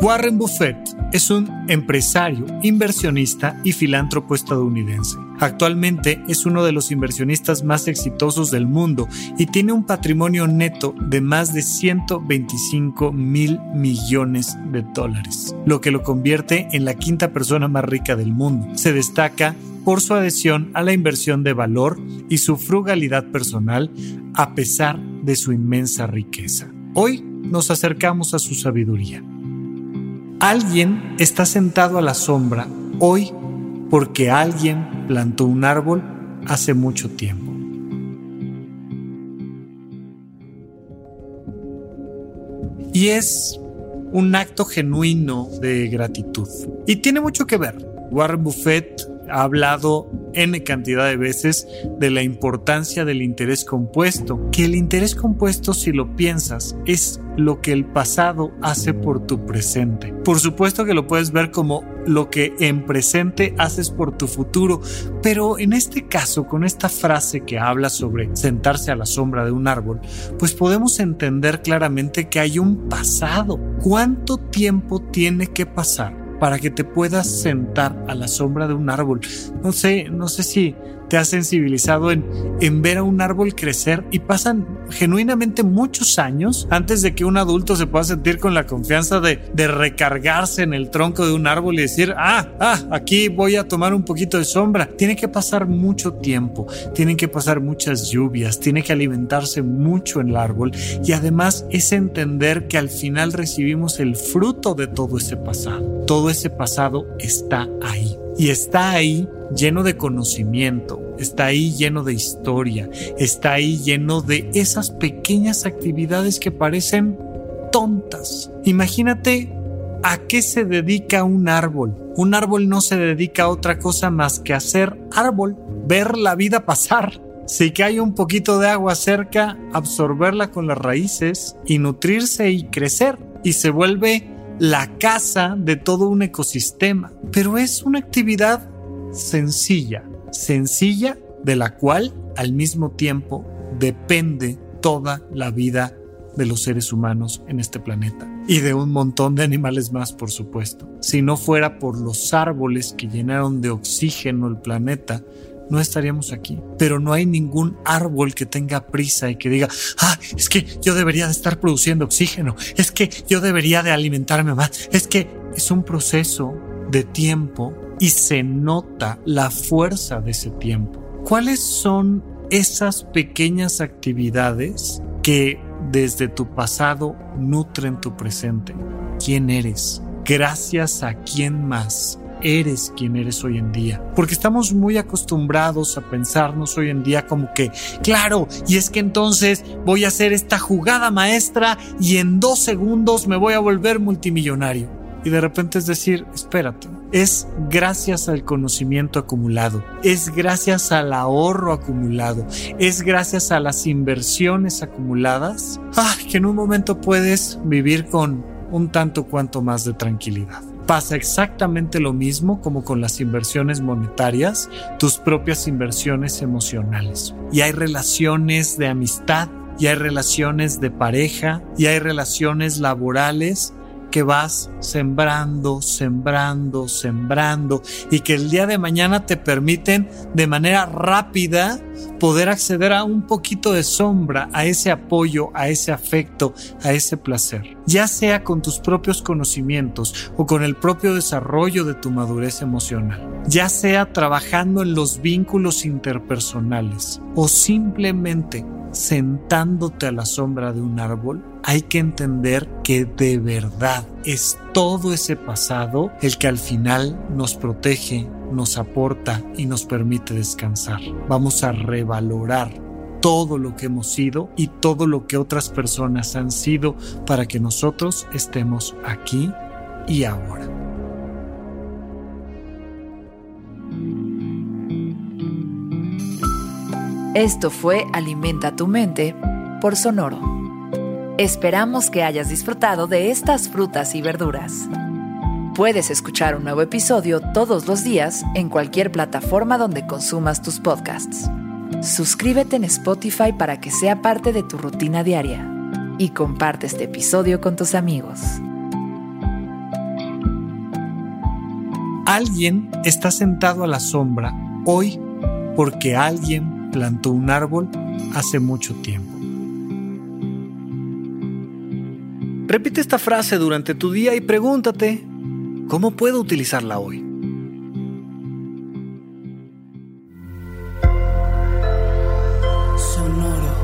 Warren Buffett es un empresario, inversionista y filántropo estadounidense. Actualmente es uno de los inversionistas más exitosos del mundo y tiene un patrimonio neto de más de 125 mil millones de dólares, lo que lo convierte en la quinta persona más rica del mundo. Se destaca por su adhesión a la inversión de valor y su frugalidad personal a pesar de su inmensa riqueza. Hoy nos acercamos a su sabiduría Alguien está sentado a la sombra hoy porque alguien plantó un árbol hace mucho tiempo. Y es un acto genuino de gratitud. Y tiene mucho que ver. Warren Buffett ha hablado N cantidad de veces de la importancia del interés compuesto, que el interés compuesto, si lo piensas, es lo que el pasado hace por tu presente. Por supuesto que lo puedes ver como lo que en presente haces por tu futuro, pero en este caso, con esta frase que habla sobre sentarse a la sombra de un árbol, pues podemos entender claramente que hay un pasado. ¿Cuánto tiempo tiene que pasar para que te puedas sentar a la sombra de un árbol. No sé, no sé si te has sensibilizado en, en ver a un árbol crecer y pasan genuinamente muchos años antes de que un adulto se pueda sentir con la confianza de, de recargarse en el tronco de un árbol y decir, ah, ah, aquí voy a tomar un poquito de sombra. Tiene que pasar mucho tiempo, tienen que pasar muchas lluvias, tiene que alimentarse mucho el árbol y además es entender que al final recibimos el fruto de todo ese pasado. Todo ese pasado está ahí y está ahí lleno de conocimiento, está ahí lleno de historia, está ahí lleno de esas pequeñas actividades que parecen tontas. Imagínate a qué se dedica un árbol. Un árbol no se dedica a otra cosa más que hacer árbol, ver la vida pasar. Si cae un poquito de agua cerca, absorberla con las raíces y nutrirse y crecer. Y se vuelve la casa de todo un ecosistema, pero es una actividad sencilla, sencilla de la cual al mismo tiempo depende toda la vida de los seres humanos en este planeta y de un montón de animales más, por supuesto. Si no fuera por los árboles que llenaron de oxígeno el planeta, no estaríamos aquí. Pero no hay ningún árbol que tenga prisa y que diga, ah, es que yo debería de estar produciendo oxígeno, es que yo debería de alimentarme más, es que es un proceso de tiempo y se nota la fuerza de ese tiempo. ¿Cuáles son esas pequeñas actividades que desde tu pasado nutren tu presente? ¿Quién eres? Gracias a quién más eres quien eres hoy en día. Porque estamos muy acostumbrados a pensarnos hoy en día como que, claro, y es que entonces voy a hacer esta jugada maestra y en dos segundos me voy a volver multimillonario. Y de repente es decir, espérate, es gracias al conocimiento acumulado, es gracias al ahorro acumulado, es gracias a las inversiones acumuladas, ah, que en un momento puedes vivir con un tanto cuanto más de tranquilidad. Pasa exactamente lo mismo como con las inversiones monetarias, tus propias inversiones emocionales. Y hay relaciones de amistad, y hay relaciones de pareja, y hay relaciones laborales que vas sembrando, sembrando, sembrando y que el día de mañana te permiten de manera rápida poder acceder a un poquito de sombra, a ese apoyo, a ese afecto, a ese placer. Ya sea con tus propios conocimientos o con el propio desarrollo de tu madurez emocional. Ya sea trabajando en los vínculos interpersonales o simplemente sentándote a la sombra de un árbol, hay que entender que de verdad es todo ese pasado el que al final nos protege, nos aporta y nos permite descansar. Vamos a revalorar todo lo que hemos sido y todo lo que otras personas han sido para que nosotros estemos aquí y ahora. Esto fue Alimenta tu mente por Sonoro. Esperamos que hayas disfrutado de estas frutas y verduras. Puedes escuchar un nuevo episodio todos los días en cualquier plataforma donde consumas tus podcasts. Suscríbete en Spotify para que sea parte de tu rutina diaria y comparte este episodio con tus amigos. Alguien está sentado a la sombra hoy porque alguien plantó un árbol hace mucho tiempo. Repite esta frase durante tu día y pregúntate, ¿cómo puedo utilizarla hoy? Sonoro.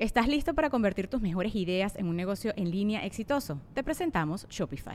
¿Estás listo para convertir tus mejores ideas en un negocio en línea exitoso? Te presentamos Shopify.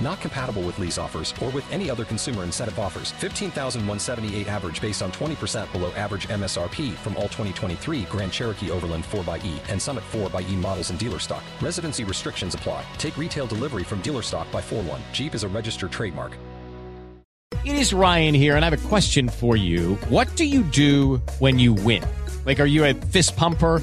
Not compatible with lease offers or with any other consumer incentive offers. 15,178 average based on 20% below average MSRP from all 2023 Grand Cherokee Overland 4xE and Summit 4xE models in dealer stock. Residency restrictions apply. Take retail delivery from dealer stock by 4 1. Jeep is a registered trademark. It is Ryan here, and I have a question for you. What do you do when you win? Like, are you a fist pumper?